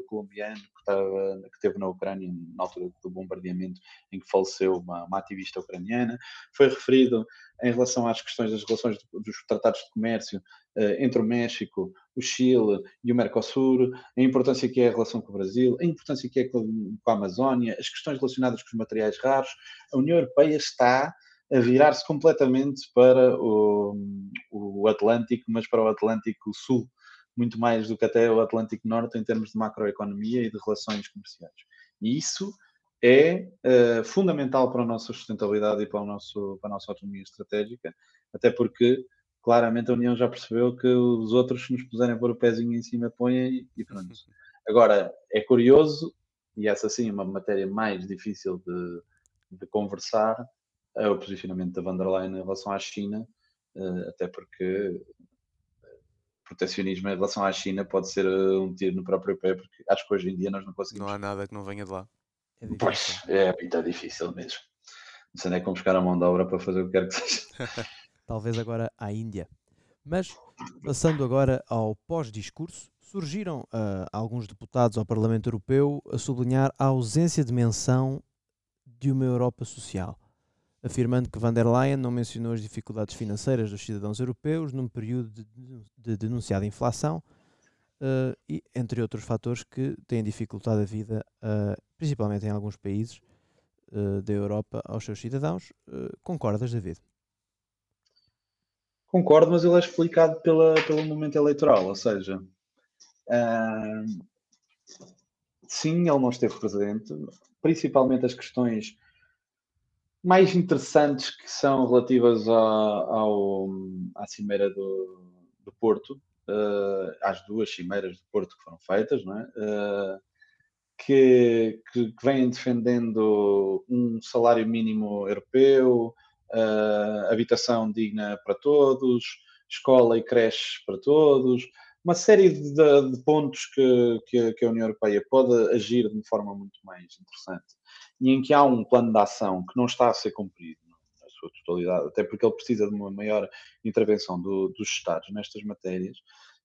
colombiano que, estava, que na Ucrânia na altura do bombardeamento em que faleceu uma, uma ativista ucraniana, foi referido em relação às questões das relações dos tratados de comércio eh, entre o México, o Chile e o Mercosul, a importância que é a relação com o Brasil, a importância que é com a Amazónia, as questões relacionadas com os materiais raros. A União Europeia está a virar-se completamente para o, o Atlântico, mas para o Atlântico Sul, muito mais do que até o Atlântico Norte em termos de macroeconomia e de relações comerciais. E isso é uh, fundamental para a nossa sustentabilidade e para, o nosso, para a nossa autonomia estratégica, até porque claramente a União já percebeu que os outros, se nos puserem pôr o pezinho em cima, põem e pronto. Agora, é curioso, e essa sim é uma matéria mais difícil de, de conversar, o posicionamento da van der Leyen em relação à China, eh, até porque eh, protecionismo em relação à China pode ser eh, um tiro no próprio pé, porque acho que hoje em dia nós não conseguimos. Não há nada que não venha de lá. É pois, é, é difícil mesmo. Não sei nem como buscar a mão de obra para fazer o que quer que seja. Talvez agora à Índia. Mas, passando agora ao pós-discurso, surgiram uh, alguns deputados ao Parlamento Europeu a sublinhar a ausência de menção de uma Europa social afirmando que van der Leyen não mencionou as dificuldades financeiras dos cidadãos europeus num período de, de denunciada inflação uh, e entre outros fatores que têm dificultado a vida, uh, principalmente em alguns países uh, da Europa, aos seus cidadãos. concordas, David? Concordo, mas ele é explicado pela, pelo momento eleitoral, ou seja, sim, ele não esteve presente, principalmente as questões mais interessantes que são relativas ao, ao à Cimeira do, do Porto, uh, às duas cimeiras do Porto que foram feitas, não é? Uh, que, que, que vêm defendendo um salário mínimo europeu, uh, habitação digna para todos, escola e creches para todos, uma série de, de pontos que, que, a União Europeia pode agir de forma muito mais interessante e em que há um plano de ação que não está a ser cumprido na sua totalidade, até porque ele precisa de uma maior intervenção do, dos Estados nestas matérias,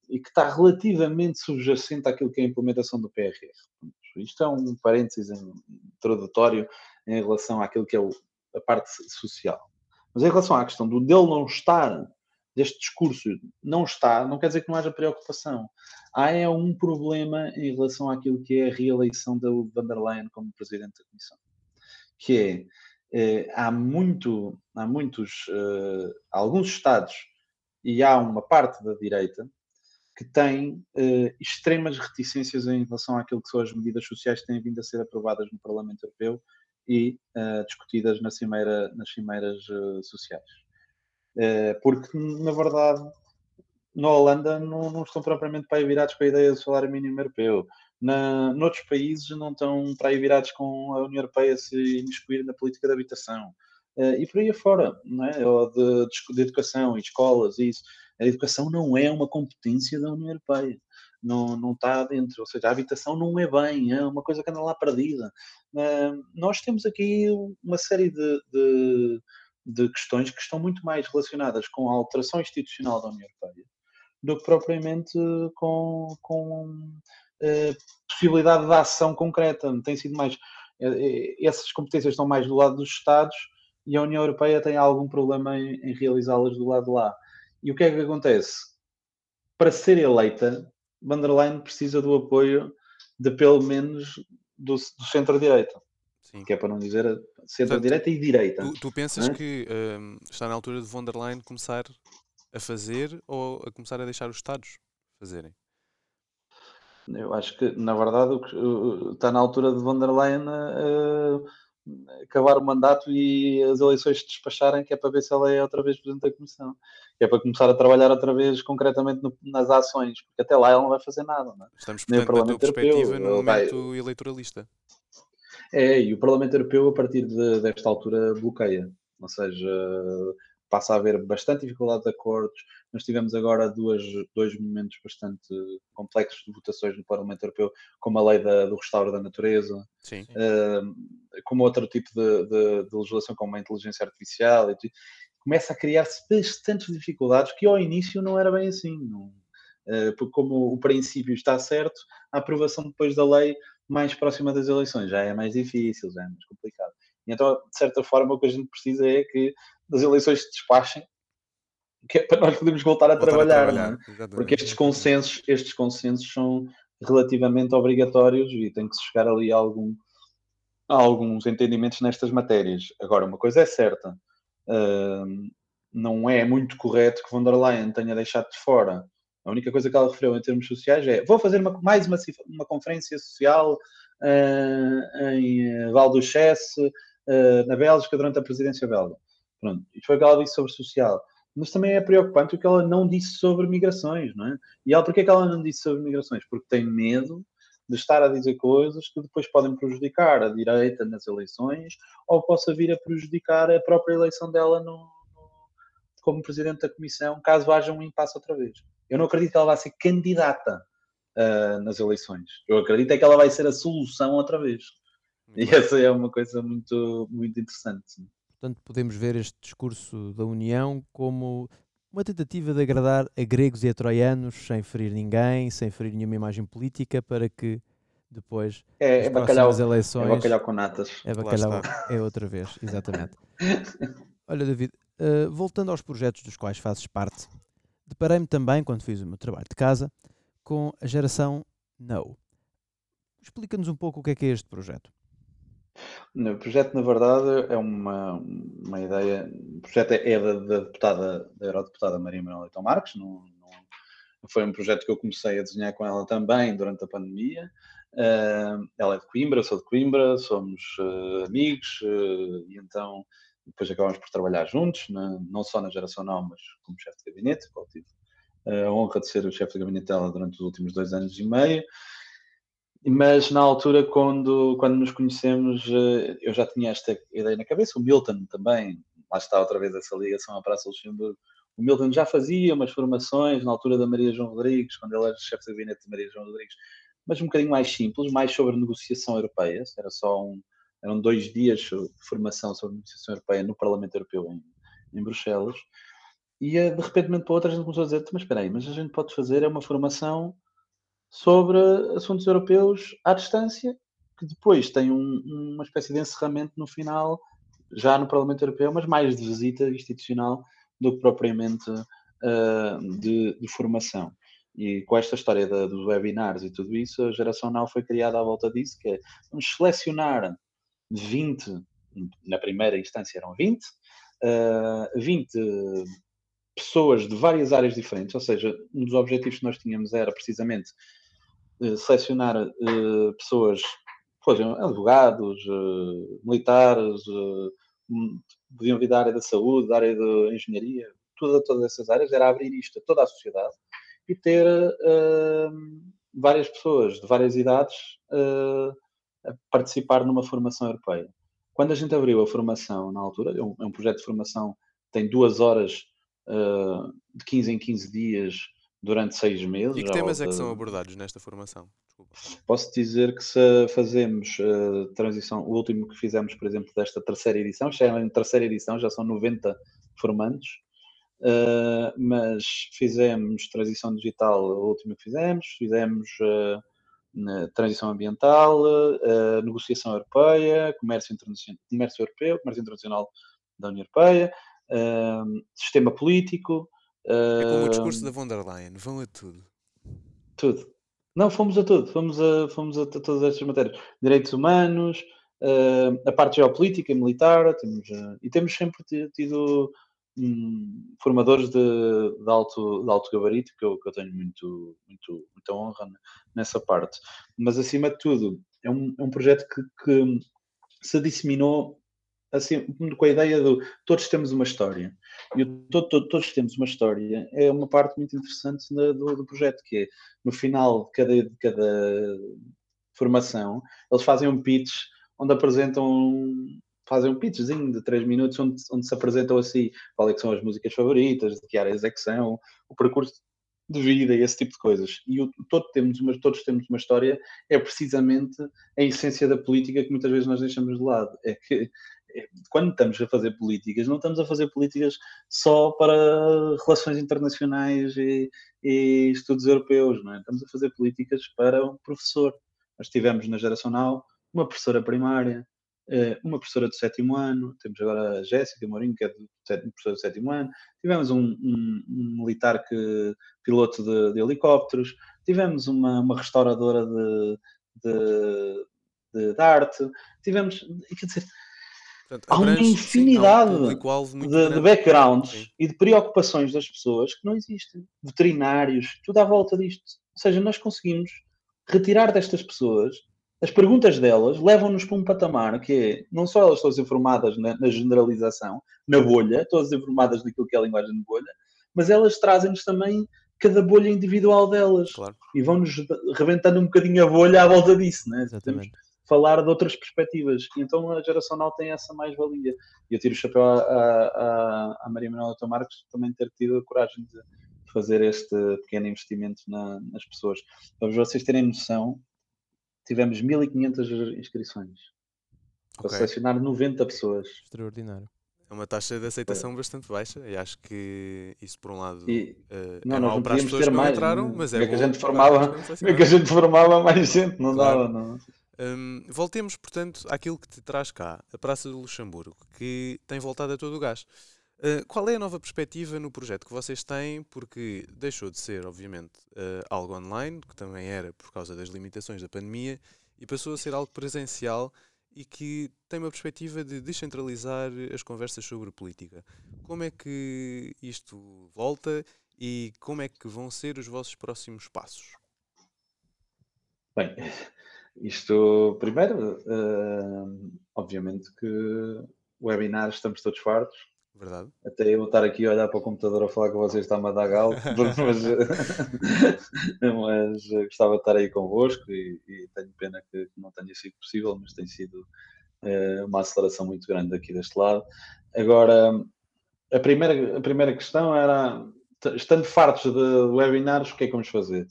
e que está relativamente subjacente àquilo que é a implementação do PRR. Isto é um parênteses introdutório em relação àquilo que é a parte social. Mas em relação à questão do dele não estar, deste discurso não está, não quer dizer que não haja preocupação. Há é um problema em relação àquilo que é a reeleição da van der Leyen como Presidente da Comissão que é, eh, há, muito, há muitos, eh, alguns Estados e há uma parte da direita que tem eh, extremas reticências em relação àquilo que são as medidas sociais que têm vindo a ser aprovadas no Parlamento Europeu e discutidas na cimeira, nas cimeiras sociais. porque, na verdade, na Holanda não, não, estão propriamente para virados para a ideia do salário mínimo europeu na, noutros países não estão para aí virados com a União Europeia se imiscuir na política de habitação. Uh, e por aí afora, não é? Ou de, de, de educação e escolas e isso. A educação não é uma competência da União Europeia. Não, não está dentro, ou seja, a habitação não é bem, é uma coisa que anda lá perdida. Uh, nós temos aqui uma série de, de, de questões que estão muito mais relacionadas com a alteração institucional da União Europeia do que propriamente com, com possibilidade de ação concreta. Tem sido mais. Eh, eh, essas competências estão mais do lado dos Estados e a União Europeia tem algum problema em, em realizá-las do lado de lá. E o que é que acontece? Para ser eleita, van der Leyen precisa do apoio de pelo menos do, do centro-direita. Que é para não dizer centro-direita e direita. Tu, tu pensas é? que um, está na altura de von der Leyen começar a fazer ou a começar a deixar os Estados fazerem? Eu acho que, na verdade, está na altura de von der Leyen uh, acabar o mandato e as eleições se despacharem, que é para ver se ela é outra vez Presidente da Comissão. Que é para começar a trabalhar outra vez concretamente no, nas ações, porque até lá ela não vai fazer nada. Não é? Estamos, portanto, Nem o Europeu, no momento vai... eleitoralista. É, e o Parlamento Europeu, a partir de, desta altura, bloqueia. ou seja, passa a haver bastante dificuldade de acordos. Nós tivemos agora duas, dois momentos bastante complexos de votações no Parlamento Europeu, como a lei da, do restauro da natureza, uh, como outro tipo de, de, de, legislação, como a inteligência artificial. E, começa a criar-se bastantes dificuldades que ao início não era bem assim. Não, uh, porque como o princípio está certo, a aprovação depois da lei mais próxima das eleições já é mais difícil, já é mais complicado. E então, de certa forma, o que a gente precisa é que as eleições se despachem, que é para nós podermos voltar a voltar trabalhar, a trabalhar é? porque estes consensos, estes consensos são relativamente obrigatórios e tem que se chegar ali a, algum, a alguns entendimentos nestas matérias. Agora, uma coisa é certa, uh, não é muito correto que von der Leyen tenha deixado de fora. A única coisa que ela referiu em termos sociais é vou fazer uma, mais uma, uma conferência social uh, em Val do Chesse, uh, na Bélgica, durante a presidência belga. Pronto, isto foi o que ela disse sobre social. Mas também é preocupante o que ela não disse sobre migrações, não é? E ela, porquê que ela não disse sobre migrações? Porque tem medo de estar a dizer coisas que depois podem prejudicar a direita nas eleições ou possa vir a prejudicar a própria eleição dela no, no, como presidente da comissão, caso haja um impasse outra vez. Eu não acredito que ela vá ser candidata uh, nas eleições. Eu acredito é que ela vai ser a solução outra vez. E essa é uma coisa muito, muito interessante. Portanto, podemos ver este discurso da União como uma tentativa de agradar a gregos e a troianos, sem ferir ninguém, sem ferir nenhuma imagem política, para que depois é, é bacalhau, eleições. É bacalhau com natas. É bacalhau, é outra vez, exatamente. Olha, David, uh, voltando aos projetos dos quais fazes parte, deparei-me também, quando fiz o meu trabalho de casa, com a geração No. Explica-nos um pouco o que é que é este projeto. O projeto, na verdade, é uma, uma ideia. O projeto é, é da, da deputada, da eurodeputada Maria Manuela Leitão Marques. Foi um projeto que eu comecei a desenhar com ela também durante a pandemia. Uh, ela é de Coimbra, sou de Coimbra, somos uh, amigos uh, e então depois acabamos por trabalhar juntos, na, não só na geração não, mas como chefe de gabinete. Eu tive a honra de ser o chefe de gabinete dela durante os últimos dois anos e meio. Mas na altura, quando, quando nos conhecemos, eh, eu já tinha esta ideia na cabeça. O Milton também, lá está outra vez essa ligação à Praça Luxemburgo. O Milton já fazia umas formações na altura da Maria João Rodrigues, quando ele era chefe de gabinete de Maria João Rodrigues, mas um bocadinho mais simples, mais sobre negociação europeia. Era só um, eram dois dias de formação sobre negociação europeia no Parlamento Europeu em, em Bruxelas. E eh, de repente, para outra, a gente começou a dizer: mas espera aí, mas a gente pode fazer é uma formação sobre assuntos europeus à distância, que depois tem um, uma espécie de encerramento no final, já no Parlamento Europeu, mas mais de visita institucional do que propriamente uh, de, de, formação. E com esta história da, dos webinars e tudo isso, a Geração Now foi criada à volta disso, que é vamos selecionar 20, na primeira instância eram 20, uh, 20 pessoas de várias áreas diferentes, ou seja, um dos objetivos que nós tínhamos era precisamente uh, selecionar uh, pessoas, pois, advogados, uh, militares, podiam vir da área da saúde, da área da engenharia, toda, todas essas áreas, era abrir isto a toda a sociedade e ter várias pessoas de várias idades a participar numa formação europeia. Quando a gente abriu a formação na altura, é um, é um projeto de formação tem duas horas uh, de 15 em 15 dias durante seis meses. E que temas volta... é que são abordados nesta formação? Desculpa. Posso dizer que se fazemos uh, transição, o último que fizemos, por exemplo, desta terceira edição, já é em terceira edição, já são 90 formandos, uh, mas fizemos transição digital, o último que fizemos, fizemos uh, transição ambiental, negociação europeia, comércio, internacional, comércio europeu, comércio internacional da União Europeia, sistema político. Uh, é como o discurso da von der Leyen, vão a tudo. Tudo. Não, fomos a tudo, fomos a, fomos a, todas estas matérias. Direitos humanos, uh, a parte geopolítica, militar, temos, uh, e temos sempre tido um, formadores de, de, alto, de alto gabarito, que eu, que eu tenho muito, muito, muita honra nessa parte. Mas, acima de tudo, é um, é um projeto que, que se disseminou assim, com a ideia do todos temos uma história. E o todo, todo, todos temos uma história é uma parte muito interessante do, do, projeto, que é no final de cada, cada formação, eles fazem um pitch onde apresentam fazem um pitchzinho de 3 minutos onde, onde se apresentam assim qual é são as músicas favoritas, de que áreas é que são, o percurso de vida e esse tipo de coisas. E o, todo temos uma, todos temos uma história, é precisamente a essência da política que muitas vezes nós deixamos de lado. É que quando estamos a fazer políticas, não estamos a fazer políticas só para relações internacionais e, e estudos europeus, não é? Estamos a fazer políticas para um professor. Nós tivemos na geração uma professora primária, eh, uma professora do sétimo ano, temos agora a Jéssica Mourinho, que é professora do sétimo ano, tivemos um, um, um militar que, piloto de, de helicópteros, tivemos uma, uma restauradora de, de, de, de, arte, tivemos, quer dizer, Portanto, há uma infinidade sim, há um de, de, backgrounds sim. e de preocupações das pessoas que não existem. Veterinários, tudo à volta disto. Ou seja, nós conseguimos retirar destas pessoas as perguntas delas levam-nos para um patamar que é, não só elas todas informadas na, na, generalização, na bolha, todas informadas naquilo que é a linguagem de bolha, mas elas trazem-nos também cada bolha individual delas claro. e vão-nos rebentando um bocadinho a bolha à volta disso, né? Exatamente. Temos falar de outras perspectivas. E então a geração não tem essa mais-valia. E eu tiro o chapéu à, à, à Maria Manuela Tomarcos também ter tido a coragem de fazer este pequeno investimento na, nas pessoas. Para vocês terem noção, tivemos 1500 inscrições. Para okay. selecionar 90 pessoas. Extraordinário. É uma taxa de aceitação é. bastante baixa e acho que isso por um lado e, uh, não, é mau para as pessoas que não mais, entraram, mas é, é que a gente formava, é que a gente formava mais gente, não claro. dava, não. Um, voltemos, portanto, àquilo que te traz cá, a Praça do Luxemburgo, que tem voltado a todo o gás. Uh, qual é a nova perspectiva no projeto que vocês têm? Porque deixou de ser, obviamente, uh, algo online, que também era por causa das limitações da pandemia, e passou a ser algo presencial e que tem uma perspectiva de descentralizar as conversas sobre política. Como é que isto volta e como é que vão ser os vossos próximos passos? Bem, isto, primeiro, uh, obviamente que webinars estamos todos fartos Verdade. Até eu estar aqui a olhar para o computador a falar com vocês está-me a dar galo, mas, mas gostava de estar aí convosco e, e tenho pena que não tenha sido possível, mas tem sido é, uma aceleração muito grande aqui deste lado. Agora, a primeira, a primeira questão era, estando fartos de webinars, o que é que vamos fazer?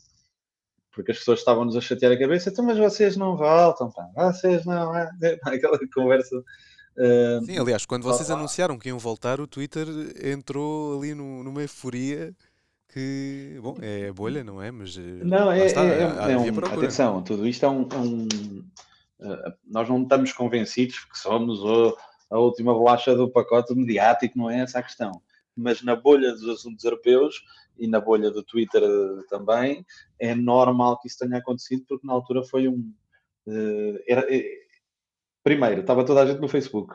Porque as pessoas estavam-nos a chatear a cabeça, então, mas vocês não voltam, pá, vocês não, é? aquela conversa Uh, Sim, aliás, quando vocês anunciaram que iam voltar, o Twitter entrou ali no, numa euforia que, bom, é bolha, não é? Mas eh, não, é, está, é, é, é um, atenção, tudo isto é um. É um uh, nós não estamos convencidos que somos o, a última bolacha do pacote mediático, não é essa a questão. Mas na bolha dos assuntos europeus e na bolha do Twitter também, é normal que isso tenha acontecido, porque na altura foi um. Uh, era, primeiro, estava toda a gente no Facebook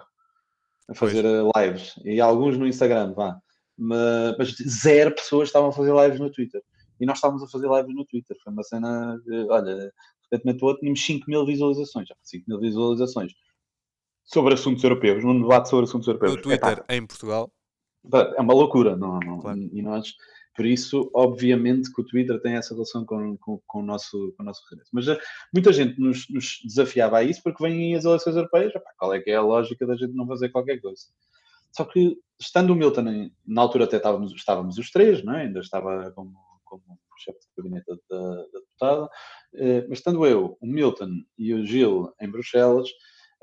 a fazer pois. Eh, lives e alguns no Instagram, vá. Mas, zero pessoas estavam a fazer lives no Twitter. E nós estávamos a fazer lives no Twitter. Foi uma cena, olha, de repente outro, tínhamos 5 mil visualizações. Já 5 mil visualizações sobre assuntos europeus, num debate sobre assuntos europeus. No Twitter, em Portugal. É uma loucura, não, não, claro. e nós por isso, obviamente, que o Twitter tem essa relação com, com, com o, nosso, com o nosso regresso. Mas uh, muita gente nos, nos, desafiava a isso porque vêm as eleições europeias. Qual é que é a lógica da gente não fazer qualquer coisa? Só que, estando o Milton, na altura até estávamos, estávamos os três, não é? ainda estava como, como chefe de gabinete da, da deputada, uh, mas estando eu, o Milton e o Gil em Bruxelas,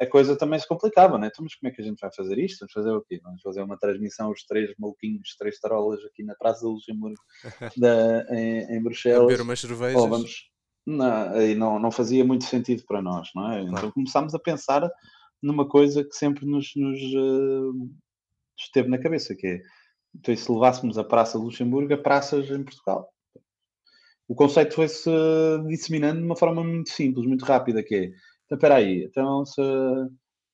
a coisa também se complicava, né? Então, mas como é que a gente vai fazer isto? Vamos fazer o quê? Vamos fazer uma transmissão, os três maluquinhos, três tarolas aqui na Praça do Luxemburgo da, em, em Bruxelas. Beber umas cervejas. Ou vamos... Não, não, não fazia muito sentido para nós, não é? Então, claro. Então começámos a pensar numa coisa que sempre nos, nos uh, esteve na cabeça, que é, então, se levássemos a Praça do Luxemburgo a praças em Portugal. O conceito foi-se disseminando de uma forma muito simples, muito rápida, que é, então, espera aí, então se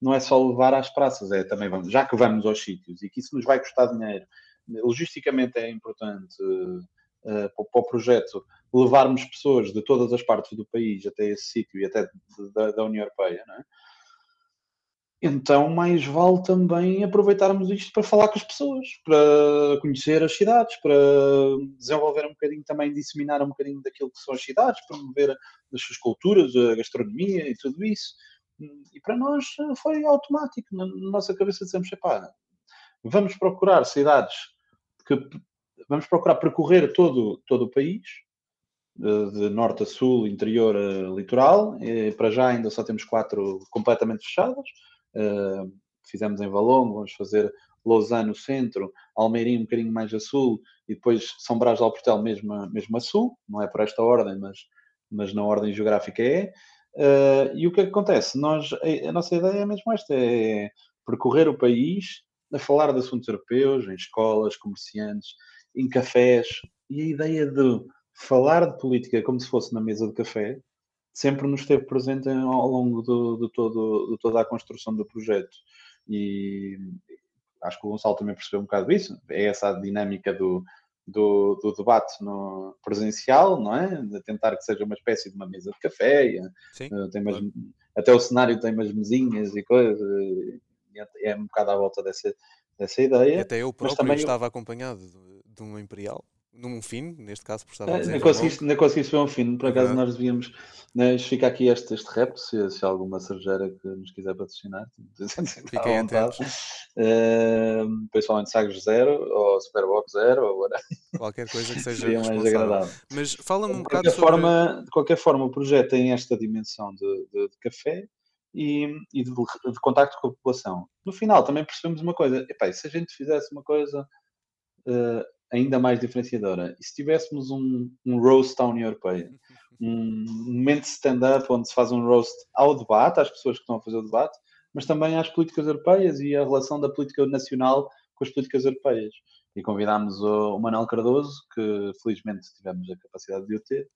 não é só levar às praças, é também vamos, já que vamos aos sítios e que isso nos vai custar dinheiro, logisticamente é importante uh, para, o projeto levarmos pessoas de todas as partes do país até esse sítio e até da, da União Europeia, não é? Então, mais vale também aproveitarmos isto para falar com as pessoas, para conhecer as cidades, para desenvolver um bocadinho também, disseminar um bocadinho daquilo que são as cidades, promover as suas culturas, a gastronomia e tudo isso. E para nós foi automático. Na nossa cabeça dizemos, epá, vamos procurar cidades que vamos procurar percorrer todo, todo o país, de norte a sul, interior a litoral. E para já ainda só temos quatro completamente fechadas. Fizemos em Valongo, vamos fazer Lausanne no centro, Almeirim um bocadinho mais a sul e depois São Brás de Alportel mesmo, mesmo a sul. Não é por esta ordem, mas, mas na ordem geográfica é. Uh, e o que, é que acontece? Nós, a, a, nossa ideia é mesmo esta, é percorrer o país a falar de assuntos europeus, em escolas, comerciantes, em cafés, e a ideia de falar de política como se fosse na mesa de café sempre nos esteve presente ao longo de, de, todo, de toda a construção do projeto. E acho que o Gonçalo também percebeu um bocado isso. É essa a dinâmica do, do, do, debate no presencial, não é? De tentar que seja uma espécie de uma mesa de café. Sim, uh, tem umas, claro. Até o cenário tem umas mesinhas e coisas. É, é um bocado à volta dessa, dessa ideia. E até eu próprio também estava eu... acompanhado de um Imperial num fim, neste caso por estar a dizer. Não conseguiste, não conseguiste ver um fim, por acaso nós devíamos. Né, fica aqui este, este rap, se, se alguma cervejeira que nos quiser patrocinar, fiquem atentos. Uh, principalmente Sagres Zero, ou Superbox Zero, ou qualquer coisa que seja mais agradável. Mas fala-me um bocado sobre... Forma, de qualquer forma, o projeto tem esta dimensão de, de, de café e, e de, de, contacto com a população. No final também percebemos uma coisa, epá, se a gente fizesse uma coisa uh, ainda mais diferenciadora. E se tivéssemos um, um roast à União Europeia, um momento de stand-up onde se faz um roast ao debate, às pessoas que estão a fazer o debate, mas também às políticas europeias e a relação da política nacional com as políticas europeias. E convidámos o, o Manuel Cardoso, que felizmente tivemos a capacidade de o ter,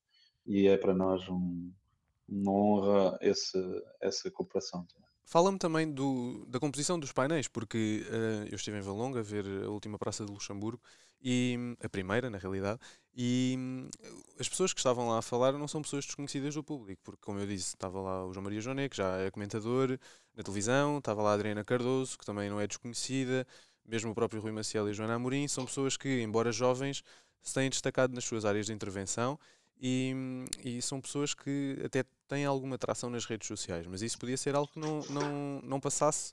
e é para nós um, uma honra esse, essa cooperação. Fala-me também do, da composição dos painéis, porque uh, eu estive em Valonga a ver a última Praça de Luxemburgo e a primeira, na realidade, e hum, as pessoas que estavam lá a falar não são pessoas desconhecidas do público, porque, como eu disse, estava lá o João Maria Joné, que já é comentador na televisão, estava lá a Adriana Cardoso, que também não é desconhecida, mesmo o próprio Rui Maciel e Joana Amorim, são pessoas que, embora jovens, se têm destacado nas suas áreas de intervenção e, e, são pessoas que até têm alguma atração nas redes sociais, mas isso podia ser algo que não, não, não passasse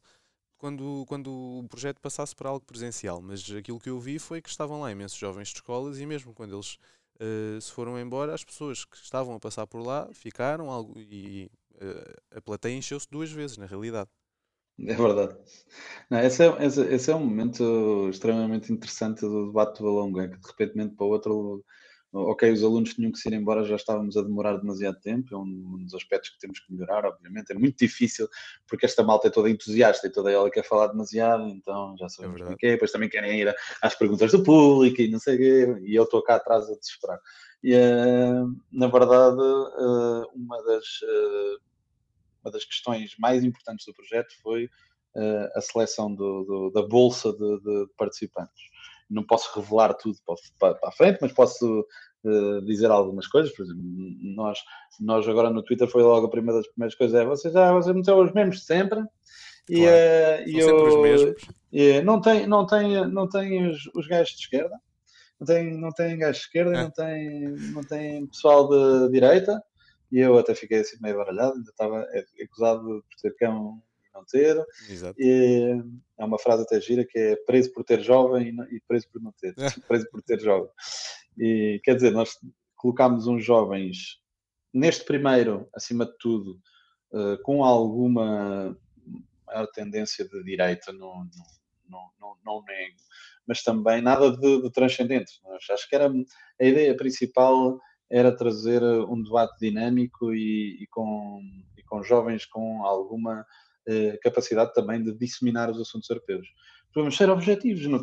quando, quando o projeto passasse para algo presencial, mas aquilo que eu vi foi que estavam lá imensos jovens de escolas e mesmo quando eles uh, se foram embora, as pessoas que estavam a passar por lá ficaram algo, e uh, a plateia encheu-se duas vezes, na realidade. É verdade. Não, esse, é, esse, esse, é um momento extremamente interessante do debate do Balongo, é que de repente para o outro ok, os alunos tinham que se ir embora, já estávamos a demorar demasiado tempo, é um, dos aspectos que temos que melhorar, obviamente. É muito difícil, porque esta malta é toda entusiasta e toda ela quer falar demasiado, então já sabemos é o que é, depois também querem ir às perguntas do público e não sei o quê, e eu estou cá atrás a desesperar. E, uh, na verdade, uh, uma, das, uh, uma das questões mais importantes do projeto foi a seleção do, do, da bolsa de, de participantes não posso revelar tudo para, para a frente, mas posso uh, dizer algumas coisas. Por exemplo, nós, nós agora no Twitter foi logo a primeira das primeiras coisas, é vocês já vocês meteram os mesmos de sempre. E, claro. uh, e eu, os mesmos. E, não tem, não tem, não tem os, os gajos de esquerda, não tem, não tem gajos de esquerda, é. não, tem, não tem pessoal de direita. E eu até fiquei assim meio baralhado, ainda estava acusado por ter cão não ter. Exato. E é uma frase até gira que é preso por ter jovem e preso por não ter. Preso por ter jovem. E quer dizer, nós colocámos uns jovens neste primeiro, acima de tudo, uh, com alguma maior tendência de direita, não, não, não, não nego, mas também nada de, de transcendente. Acho que era a ideia principal era trazer um debate dinâmico e, e, com, e com jovens com alguma eh, capacidade também de disseminar os assuntos europeus. Podemos ser objetivos, não,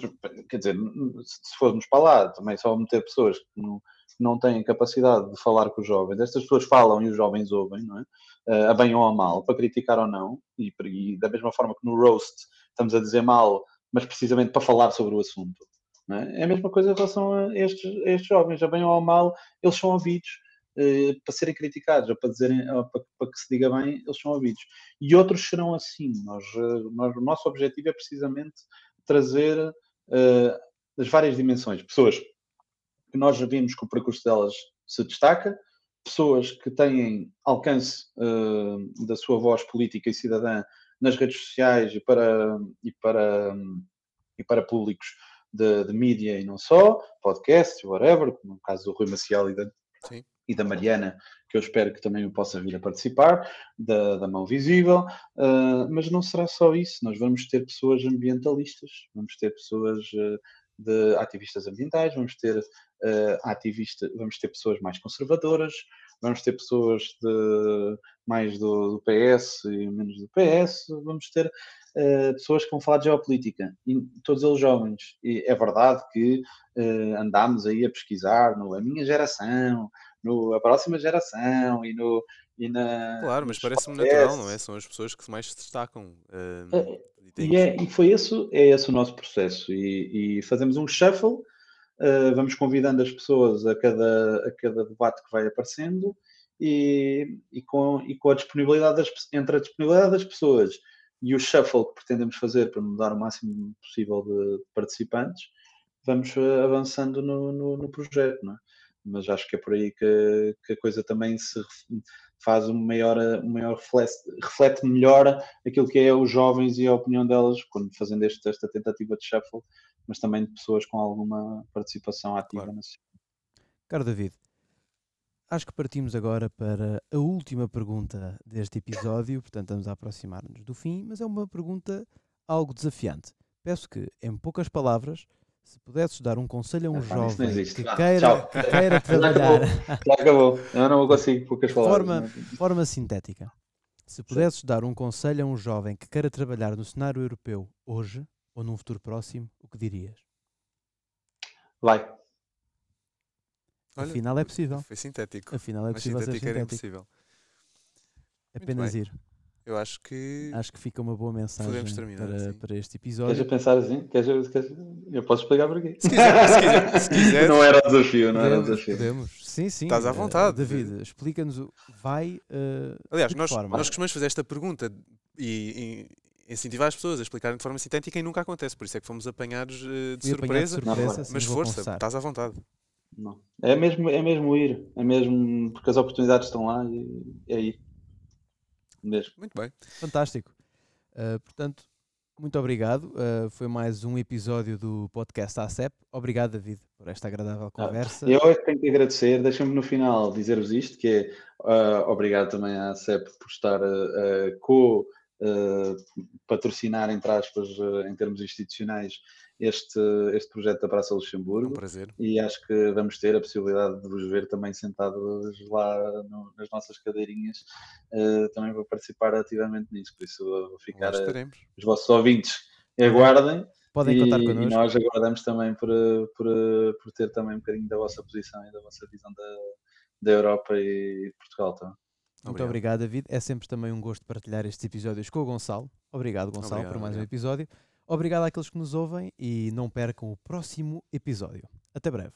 quer dizer, se formos para lá, também só meter pessoas que não, não têm capacidade de falar com os jovens. Estas pessoas falam e os jovens ouvem, não é? Uh, a bem ou a mal, para criticar ou não, e, e, da mesma forma que no roast estamos a dizer mal, mas precisamente para falar sobre o assunto. É? é? a mesma coisa em relação a estes, a estes jovens, a bem ou a mal, eles são ouvidos eh, para serem criticados ou para, dizerem, ou para, para, que se diga bem, eles são ouvidos. E outros serão assim. Nós, eh, nós, o nosso objetivo é precisamente trazer uh, as várias dimensões. Pessoas que nós já vimos que o percurso delas se destaca, pessoas que têm alcance uh, da sua voz política e cidadã nas redes sociais e para, e para, e para públicos de, de mídia e não só, podcast, whatever, como no caso do Rui Maciel e da, e da Mariana, que eu espero que também possa vir a participar, da, da Mão Visível, uh, mas não será só isso, nós vamos ter pessoas ambientalistas, vamos ter pessoas uh, de ativistas ambientais, vamos ter uh, ativistas, vamos ter pessoas mais conservadoras, vamos ter pessoas de, mais do, do, PS e menos do PS, vamos ter uh, pessoas que vão falar de geopolítica, e todos eles jovens. E é verdade que uh, andámos aí a pesquisar no a minha geração, no a próxima geração e no e na, claro, mas parece-me natural, não é? São as pessoas que mais se destacam. Uh, e, é, e, foi esse, é esse o nosso processo. E, e fazemos um shuffle Uh, vamos convidando as pessoas a cada, a cada debate que vai aparecendo e, e, com, e com a disponibilidade das, entre a disponibilidade das pessoas e o shuffle que pretendemos fazer para mudar o máximo possível de participantes, vamos uh, avançando no, no, no projeto, é? Mas acho que é por aí que, que a coisa também se faz um maior, um maior reflete, reflete melhor aquilo que é os jovens e a opinião delas, quando fazendo este, esta tentativa de shuffle, mas também de pessoas com alguma participação ativa claro. na sociedade. Caro David, acho que partimos agora para a última pergunta deste episódio, portanto estamos a aproximar-nos do fim, mas é uma pergunta algo desafiante. Peço que, em poucas palavras, se pudesses dar um conselho a um jovem que queira, que queira trabalhar. Já acabou. Eu não consigo poucas palavras. Forma, forma sintética. Se pudesses Sim. dar um conselho a um jovem que queira trabalhar no cenário europeu hoje ou num futuro próximo, o que dirias? Vai. Olha, Afinal é possível. Foi sintético. Afinal é possível sintético ser sintético. Era impossível. Apenas ir. Eu acho que. Acho que fica uma boa mensagem terminar, para, assim. para este episódio. Queres pensar assim? Queres, queres, eu posso explicar por aqui. Se quiser, se quiser, se quiser. Não era desafio, não podemos, era desafio. Podemos. Sim, sim. Estás à vontade. Uh, David, explica-nos. Vai. Uh, Aliás, nós, nós costumamos fazer esta pergunta e, e, incentivar as pessoas a explicarem de forma sintética e nunca acontece. Por isso é que fomos apanhados uh, de, surpresa. de surpresa. Mas força, estás à vontade. Não. É mesmo, é mesmo ir. É mesmo porque as oportunidades estão lá e é ir mesmo. Muito bem. Fantástico. Uh, portanto, muito obrigado. Uh, foi mais um episódio do podcast ACEP. Obrigado, David, por esta agradável ah, conversa. Eu é que tenho que agradecer. Deixa-me no final dizer-vos isto, que é uh, obrigado também à ACEP por estar uh, co patrocinar, entre aspas, em termos institucionais, este, este projeto da Praça Luxemburgo. Um prazer. E acho que vamos ter a possibilidade de vos ver também sentados lá no, nas nossas cadeirinhas, uh, também vou participar ativamente nisso, por isso vou ficar a, os vossos ouvintes aguardem. Podem e, contar connosco. E nós aguardamos também por, por, por ter também um bocadinho da vossa posição e da vossa visão da, da Europa e de Portugal também. Muito obrigado, David. É sempre também um gosto partilhar estes episódios com o Gonçalo. Obrigado, Gonçalo, obrigado, por mais obrigado. um episódio. Obrigado àqueles que nos ouvem e não percam o próximo episódio. Até breve.